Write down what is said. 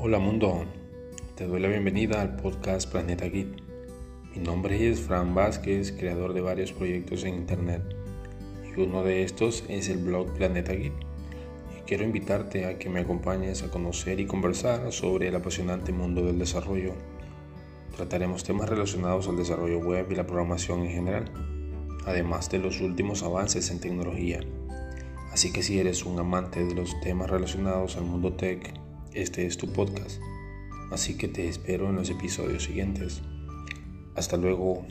Hola mundo, te doy la bienvenida al podcast Planeta Git. Mi nombre es Fran Vázquez, creador de varios proyectos en Internet y uno de estos es el blog Planeta Git. Y quiero invitarte a que me acompañes a conocer y conversar sobre el apasionante mundo del desarrollo. Trataremos temas relacionados al desarrollo web y la programación en general, además de los últimos avances en tecnología. Así que si eres un amante de los temas relacionados al mundo tech, este es tu podcast. Así que te espero en los episodios siguientes. Hasta luego.